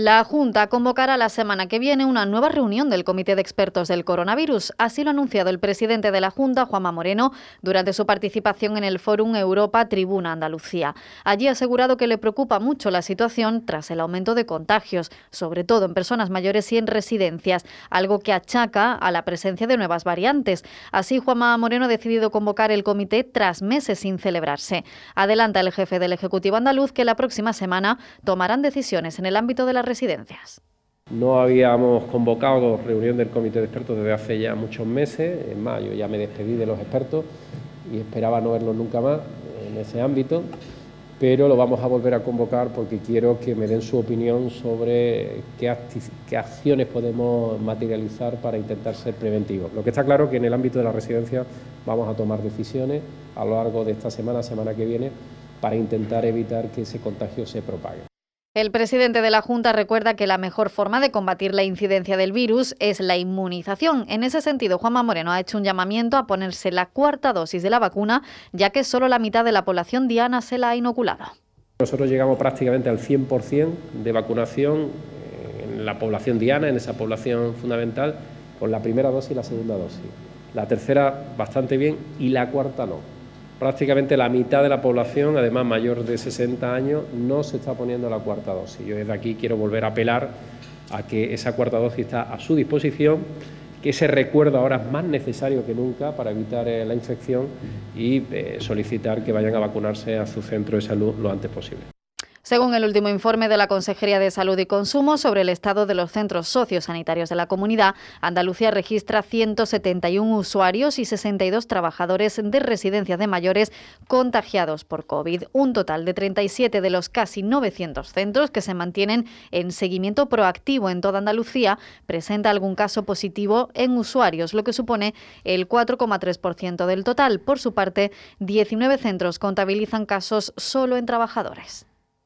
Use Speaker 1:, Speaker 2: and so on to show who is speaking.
Speaker 1: La Junta convocará la semana que viene una nueva reunión del Comité de Expertos del Coronavirus. Así lo ha anunciado el presidente de la Junta, Juanma Moreno, durante su participación en el Fórum Europa Tribuna Andalucía. Allí ha asegurado que le preocupa mucho la situación tras el aumento de contagios, sobre todo en personas mayores y en residencias, algo que achaca a la presencia de nuevas variantes. Así, Juanma Moreno ha decidido convocar el comité tras meses sin celebrarse. Adelanta el jefe del Ejecutivo andaluz que la próxima semana tomarán decisiones en el ámbito de la residencias.
Speaker 2: No habíamos convocado reunión del comité de expertos desde hace ya muchos meses, en mayo ya me despedí de los expertos y esperaba no verlos nunca más en ese ámbito, pero lo vamos a volver a convocar porque quiero que me den su opinión sobre qué, qué acciones podemos materializar para intentar ser preventivos. Lo que está claro es que en el ámbito de la residencia vamos a tomar decisiones a lo largo de esta semana, semana que viene, para intentar evitar que ese contagio se propague.
Speaker 1: El presidente de la Junta recuerda que la mejor forma de combatir la incidencia del virus es la inmunización. En ese sentido, Juanma Moreno ha hecho un llamamiento a ponerse la cuarta dosis de la vacuna, ya que solo la mitad de la población diana se la ha inoculado.
Speaker 2: Nosotros llegamos prácticamente al 100% de vacunación en la población diana, en esa población fundamental, con la primera dosis y la segunda dosis. La tercera bastante bien y la cuarta no prácticamente la mitad de la población, además mayor de 60 años, no se está poniendo la cuarta dosis. Yo desde aquí quiero volver a apelar a que esa cuarta dosis está a su disposición, que ese recuerdo ahora es más necesario que nunca para evitar eh, la infección y eh, solicitar que vayan a vacunarse a su centro de salud lo antes posible.
Speaker 1: Según el último informe de la Consejería de Salud y Consumo sobre el estado de los centros sociosanitarios de la comunidad, Andalucía registra 171 usuarios y 62 trabajadores de residencias de mayores contagiados por COVID. Un total de 37 de los casi 900 centros que se mantienen en seguimiento proactivo en toda Andalucía presenta algún caso positivo en usuarios, lo que supone el 4,3% del total. Por su parte, 19 centros contabilizan casos solo en trabajadores.